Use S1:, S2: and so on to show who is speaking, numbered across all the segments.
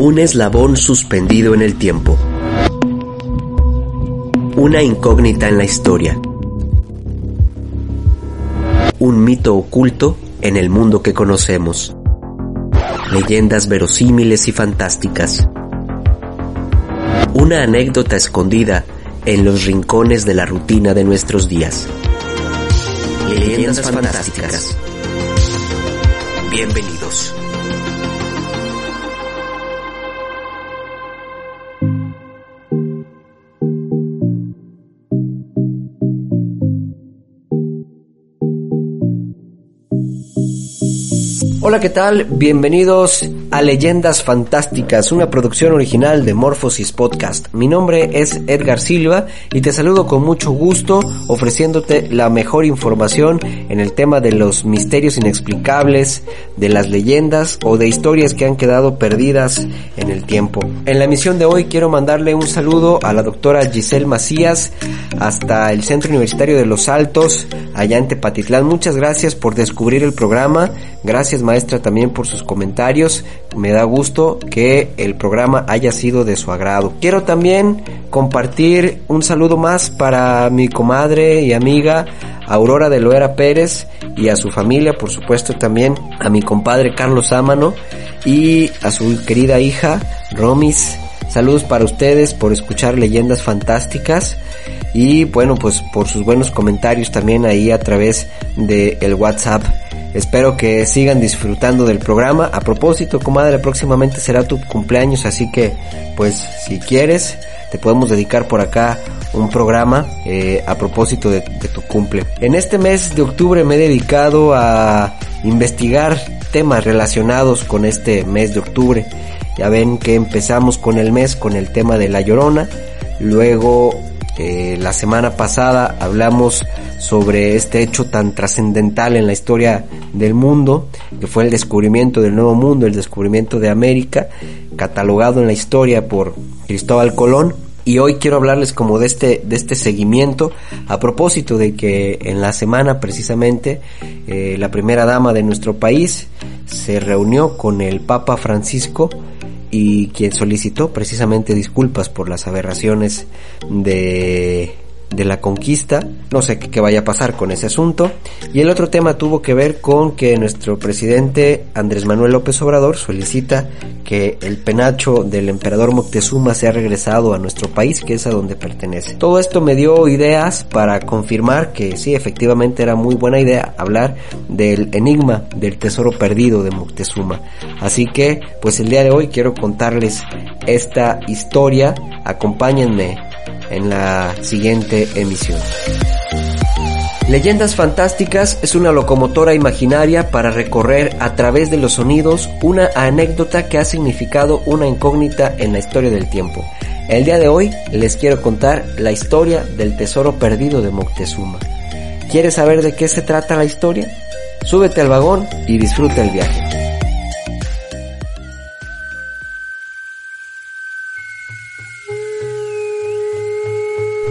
S1: Un eslabón suspendido en el tiempo. Una incógnita en la historia. Un mito oculto en el mundo que conocemos. Leyendas verosímiles y fantásticas. Una anécdota escondida en los rincones de la rutina de nuestros días. Leyendas fantásticas. Bienvenidos. Hola, ¿qué tal? Bienvenidos a Leyendas Fantásticas, una producción original de Morphosis Podcast. Mi nombre es Edgar Silva y te saludo con mucho gusto ofreciéndote la mejor información en el tema de los misterios inexplicables, de las leyendas o de historias que han quedado perdidas en el tiempo. En la emisión de hoy quiero mandarle un saludo a la doctora Giselle Macías hasta el Centro Universitario de Los Altos, allá en Tepatitlán. Muchas gracias por descubrir el programa. Gracias maestra también por sus comentarios. Me da gusto que el programa haya sido de su agrado. Quiero también compartir un saludo más para mi comadre y amiga Aurora de Loera Pérez y a su familia, por supuesto también a mi compadre Carlos Ámano y a su querida hija Romis. Saludos para ustedes por escuchar leyendas fantásticas y bueno pues por sus buenos comentarios también ahí a través del el WhatsApp. Espero que sigan disfrutando del programa. A propósito, comadre, próximamente será tu cumpleaños, así que pues si quieres te podemos dedicar por acá un programa eh, a propósito de, de tu cumple. En este mes de octubre me he dedicado a investigar temas relacionados con este mes de octubre. Ya ven que empezamos con el mes con el tema de la llorona, luego eh, la semana pasada hablamos sobre este hecho tan trascendental en la historia del mundo, que fue el descubrimiento del Nuevo Mundo, el descubrimiento de América, catalogado en la historia por Cristóbal Colón. Y hoy quiero hablarles como de este, de este seguimiento a propósito de que en la semana precisamente eh, la primera dama de nuestro país se reunió con el Papa Francisco y quien solicitó precisamente disculpas por las aberraciones de de la conquista. No sé qué, vaya a pasar con ese asunto. Y el otro tema tuvo que ver con que nuestro presidente Andrés Manuel López Obrador solicita que el penacho del emperador Moctezuma sea regresado a nuestro país, que es a donde pertenece. Todo esto me dio ideas para confirmar que sí, efectivamente era muy buena idea hablar del enigma del tesoro perdido de Moctezuma. Así que, pues el día de hoy quiero contarles esta historia. Acompáñenme en la siguiente emisión. Leyendas Fantásticas es una locomotora imaginaria para recorrer a través de los sonidos una anécdota que ha significado una incógnita en la historia del tiempo. El día de hoy les quiero contar la historia del tesoro perdido de Moctezuma. ¿Quieres saber de qué se trata la historia? Súbete al vagón y disfruta el viaje.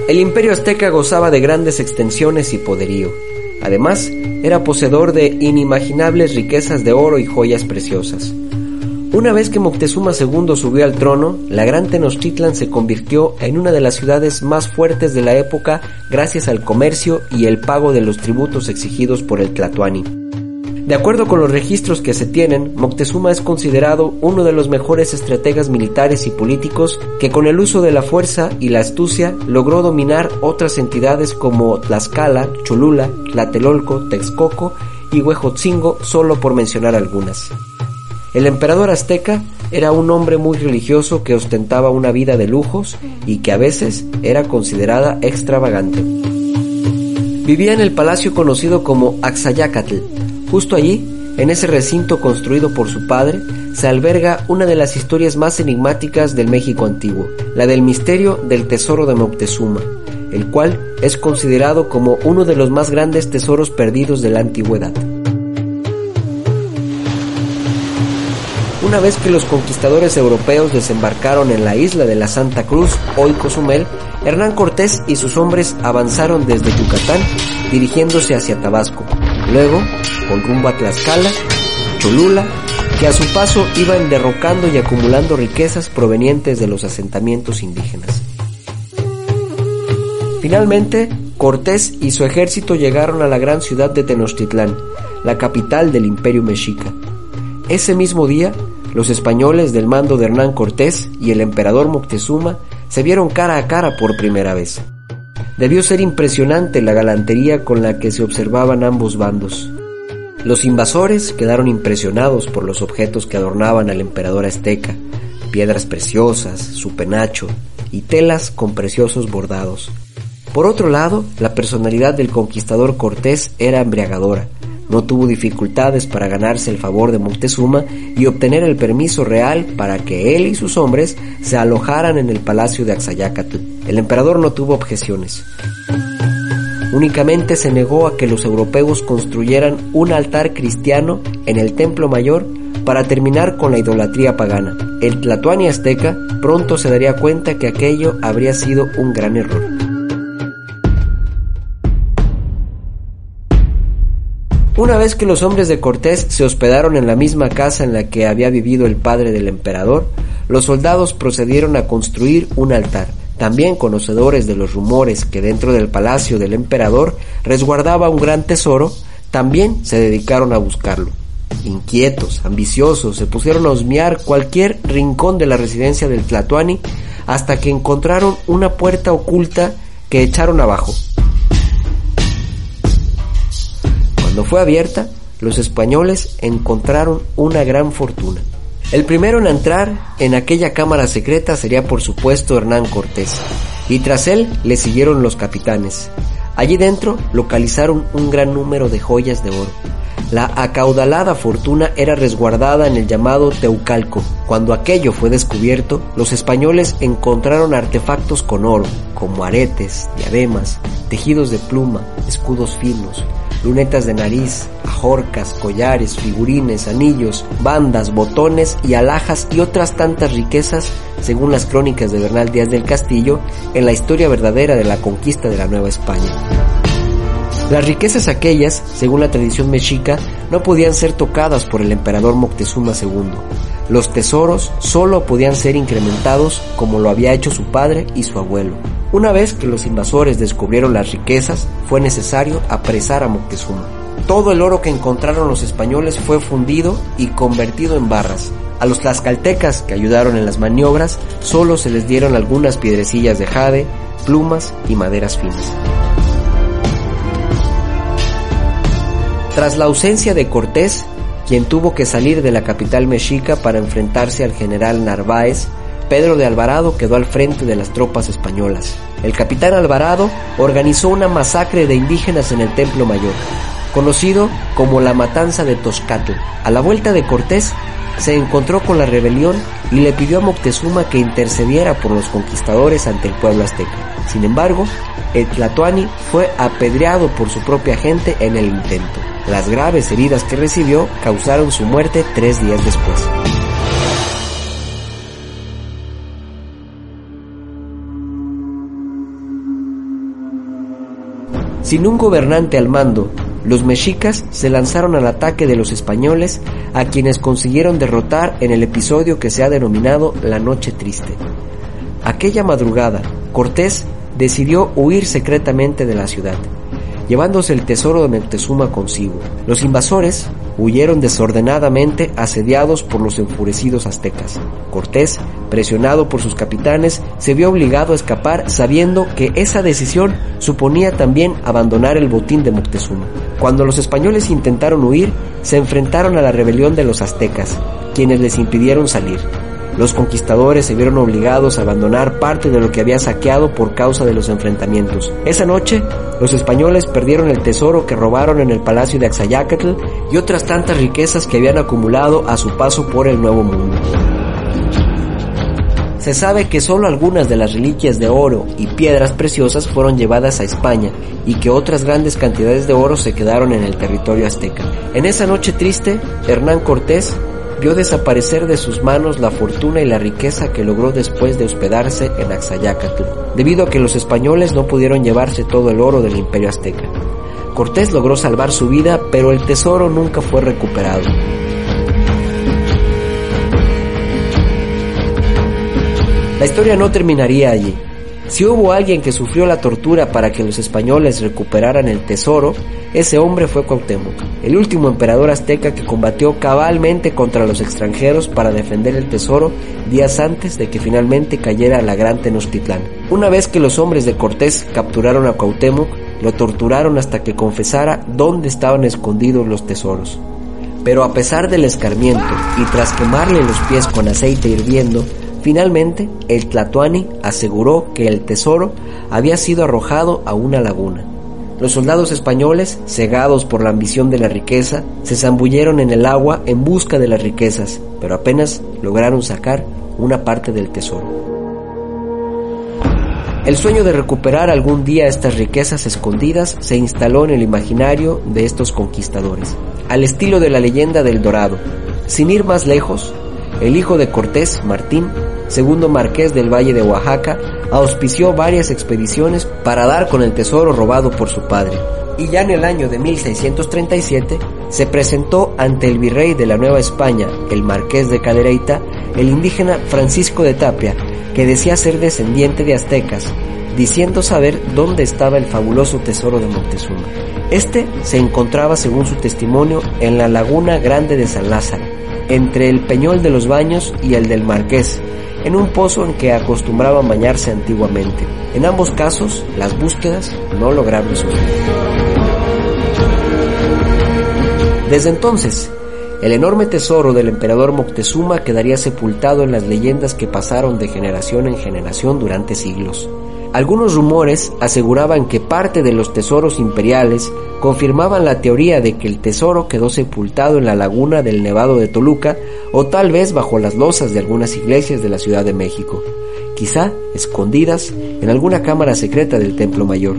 S1: El imperio azteca gozaba de grandes extensiones y poderío. Además, era poseedor de inimaginables riquezas de oro y joyas preciosas. Una vez que Moctezuma II subió al trono, la gran Tenochtitlan se convirtió en una de las ciudades más fuertes de la época gracias al comercio y el pago de los tributos exigidos por el Tlatoani. De acuerdo con los registros que se tienen, Moctezuma es considerado uno de los mejores estrategas militares y políticos que con el uso de la fuerza y la astucia logró dominar otras entidades como Tlaxcala, Cholula, Tlatelolco, Texcoco y Huejotzingo, solo por mencionar algunas. El emperador azteca era un hombre muy religioso que ostentaba una vida de lujos y que a veces era considerada extravagante. Vivía en el palacio conocido como Axayacatl. Justo allí, en ese recinto construido por su padre, se alberga una de las historias más enigmáticas del México antiguo, la del misterio del tesoro de Moctezuma, el cual es considerado como uno de los más grandes tesoros perdidos de la antigüedad. Una vez que los conquistadores europeos desembarcaron en la isla de la Santa Cruz, hoy Cozumel, Hernán Cortés y sus hombres avanzaron desde Yucatán dirigiéndose hacia Tabasco, luego con rumbo a Tlaxcala, Cholula, que a su paso iban derrocando y acumulando riquezas provenientes de los asentamientos indígenas. Finalmente, Cortés y su ejército llegaron a la gran ciudad de Tenochtitlán, la capital del imperio mexica. Ese mismo día, los españoles del mando de Hernán Cortés y el emperador Moctezuma se vieron cara a cara por primera vez. Debió ser impresionante la galantería con la que se observaban ambos bandos. Los invasores quedaron impresionados por los objetos que adornaban al emperador azteca, piedras preciosas, su penacho y telas con preciosos bordados. Por otro lado, la personalidad del conquistador Cortés era embriagadora, no tuvo dificultades para ganarse el favor de Montezuma y obtener el permiso real para que él y sus hombres se alojaran en el palacio de Axayacatl. El emperador no tuvo objeciones. Únicamente se negó a que los europeos construyeran un altar cristiano en el templo mayor para terminar con la idolatría pagana. El Tlatoani azteca pronto se daría cuenta que aquello habría sido un gran error. Una vez que los hombres de Cortés se hospedaron en la misma casa en la que había vivido el padre del emperador, los soldados procedieron a construir un altar. También conocedores de los rumores que dentro del palacio del emperador resguardaba un gran tesoro, también se dedicaron a buscarlo. Inquietos, ambiciosos, se pusieron a husmear cualquier rincón de la residencia del Tlatoani hasta que encontraron una puerta oculta que echaron abajo. Cuando fue abierta, los españoles encontraron una gran fortuna. El primero en entrar en aquella cámara secreta sería por supuesto Hernán Cortés, y tras él le siguieron los capitanes. Allí dentro localizaron un gran número de joyas de oro. La acaudalada fortuna era resguardada en el llamado Teucalco. Cuando aquello fue descubierto, los españoles encontraron artefactos con oro, como aretes, diademas, tejidos de pluma, escudos finos, lunetas de nariz, ajorcas, collares, figurines, anillos, bandas, botones y alhajas y otras tantas riquezas, según las crónicas de Bernal Díaz del Castillo, en la historia verdadera de la conquista de la Nueva España. Las riquezas aquellas, según la tradición mexica, no podían ser tocadas por el emperador Moctezuma II. Los tesoros solo podían ser incrementados como lo había hecho su padre y su abuelo. Una vez que los invasores descubrieron las riquezas, fue necesario apresar a Moctezuma. Todo el oro que encontraron los españoles fue fundido y convertido en barras. A los tlaxcaltecas que ayudaron en las maniobras solo se les dieron algunas piedrecillas de jade, plumas y maderas finas. Tras la ausencia de Cortés, quien tuvo que salir de la capital mexica para enfrentarse al general Narváez, Pedro de Alvarado quedó al frente de las tropas españolas. El capitán Alvarado organizó una masacre de indígenas en el Templo Mayor, conocido como la Matanza de Toscatl. A la vuelta de Cortés, se encontró con la rebelión y le pidió a Moctezuma que intercediera por los conquistadores ante el pueblo azteca. Sin embargo, el Tlatoani fue apedreado por su propia gente en el intento. Las graves heridas que recibió causaron su muerte tres días después. Sin un gobernante al mando, los mexicas se lanzaron al ataque de los españoles a quienes consiguieron derrotar en el episodio que se ha denominado la Noche Triste. Aquella madrugada, Cortés decidió huir secretamente de la ciudad llevándose el tesoro de Moctezuma consigo. Los invasores huyeron desordenadamente asediados por los enfurecidos aztecas. Cortés, presionado por sus capitanes, se vio obligado a escapar sabiendo que esa decisión suponía también abandonar el botín de Moctezuma. Cuando los españoles intentaron huir, se enfrentaron a la rebelión de los aztecas, quienes les impidieron salir. Los conquistadores se vieron obligados a abandonar parte de lo que había saqueado por causa de los enfrentamientos. Esa noche, los españoles perdieron el tesoro que robaron en el palacio de Axayacatl y otras tantas riquezas que habían acumulado a su paso por el Nuevo Mundo. Se sabe que solo algunas de las reliquias de oro y piedras preciosas fueron llevadas a España y que otras grandes cantidades de oro se quedaron en el territorio azteca. En esa noche triste, Hernán Cortés vio desaparecer de sus manos la fortuna y la riqueza que logró después de hospedarse en Axayacatl, debido a que los españoles no pudieron llevarse todo el oro del imperio azteca. Cortés logró salvar su vida, pero el tesoro nunca fue recuperado. La historia no terminaría allí. Si hubo alguien que sufrió la tortura para que los españoles recuperaran el tesoro, ese hombre fue Cuauhtémoc, el último emperador azteca que combatió cabalmente contra los extranjeros para defender el tesoro días antes de que finalmente cayera la gran Tenochtitlán. Una vez que los hombres de Cortés capturaron a Cuauhtémoc, lo torturaron hasta que confesara dónde estaban escondidos los tesoros. Pero a pesar del escarmiento y tras quemarle los pies con aceite hirviendo, Finalmente, el Tlatoani aseguró que el tesoro había sido arrojado a una laguna. Los soldados españoles, cegados por la ambición de la riqueza, se zambulleron en el agua en busca de las riquezas, pero apenas lograron sacar una parte del tesoro. El sueño de recuperar algún día estas riquezas escondidas se instaló en el imaginario de estos conquistadores, al estilo de la leyenda del Dorado. Sin ir más lejos, el hijo de Cortés, Martín, segundo marqués del Valle de Oaxaca, auspició varias expediciones para dar con el tesoro robado por su padre. Y ya en el año de 1637 se presentó ante el virrey de la Nueva España, el marqués de Cadereyta, el indígena Francisco de Tapia, que decía ser descendiente de aztecas, diciendo saber dónde estaba el fabuloso tesoro de Montezuma. Este se encontraba, según su testimonio, en la laguna grande de San Lázaro, entre el Peñol de los Baños y el del Marqués, en un pozo en que acostumbraban bañarse antiguamente. En ambos casos, las búsquedas no lograron resultar. Desde entonces, el enorme tesoro del emperador Moctezuma quedaría sepultado en las leyendas que pasaron de generación en generación durante siglos. Algunos rumores aseguraban que parte de los tesoros imperiales confirmaban la teoría de que el tesoro quedó sepultado en la laguna del Nevado de Toluca o tal vez bajo las losas de algunas iglesias de la Ciudad de México, quizá escondidas en alguna cámara secreta del Templo Mayor.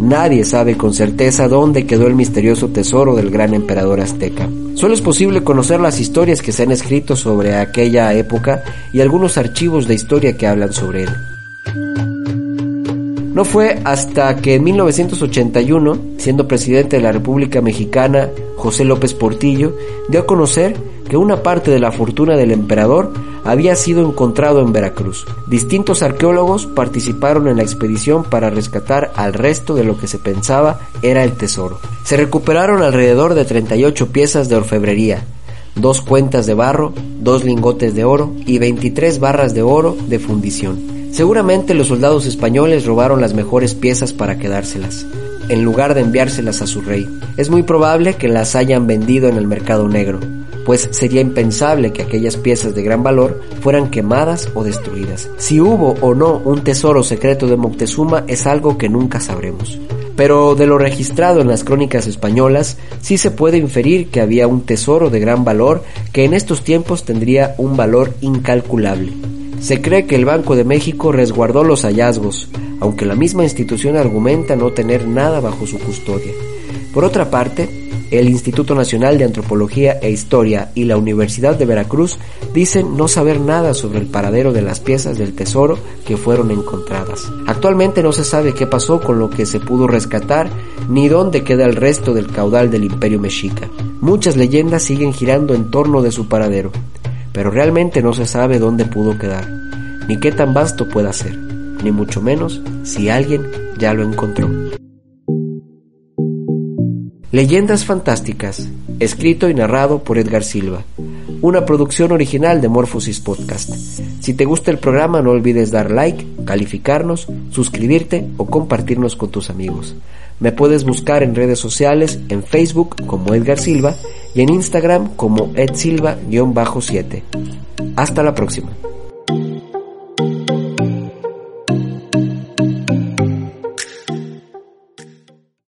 S1: Nadie sabe con certeza dónde quedó el misterioso tesoro del gran emperador azteca. Solo es posible conocer las historias que se han escrito sobre aquella época y algunos archivos de historia que hablan sobre él. No fue hasta que en 1981, siendo presidente de la República Mexicana, José López Portillo, dio a conocer que una parte de la fortuna del emperador había sido encontrado en Veracruz. Distintos arqueólogos participaron en la expedición para rescatar al resto de lo que se pensaba era el tesoro. Se recuperaron alrededor de 38 piezas de orfebrería, dos cuentas de barro, dos lingotes de oro y 23 barras de oro de fundición. Seguramente los soldados españoles robaron las mejores piezas para quedárselas, en lugar de enviárselas a su rey. Es muy probable que las hayan vendido en el mercado negro, pues sería impensable que aquellas piezas de gran valor fueran quemadas o destruidas. Si hubo o no un tesoro secreto de Moctezuma es algo que nunca sabremos. Pero de lo registrado en las crónicas españolas, sí se puede inferir que había un tesoro de gran valor que en estos tiempos tendría un valor incalculable. Se cree que el Banco de México resguardó los hallazgos, aunque la misma institución argumenta no tener nada bajo su custodia. Por otra parte, el Instituto Nacional de Antropología e Historia y la Universidad de Veracruz dicen no saber nada sobre el paradero de las piezas del tesoro que fueron encontradas. Actualmente no se sabe qué pasó con lo que se pudo rescatar ni dónde queda el resto del caudal del imperio mexica. Muchas leyendas siguen girando en torno de su paradero pero realmente no se sabe dónde pudo quedar, ni qué tan vasto pueda ser, ni mucho menos si alguien ya lo encontró. Leyendas Fantásticas, escrito y narrado por Edgar Silva, una producción original de Morphosis Podcast. Si te gusta el programa no olvides dar like, calificarnos, suscribirte o compartirnos con tus amigos. Me puedes buscar en redes sociales, en Facebook como Edgar Silva y en Instagram como edsilva-7. Hasta la próxima.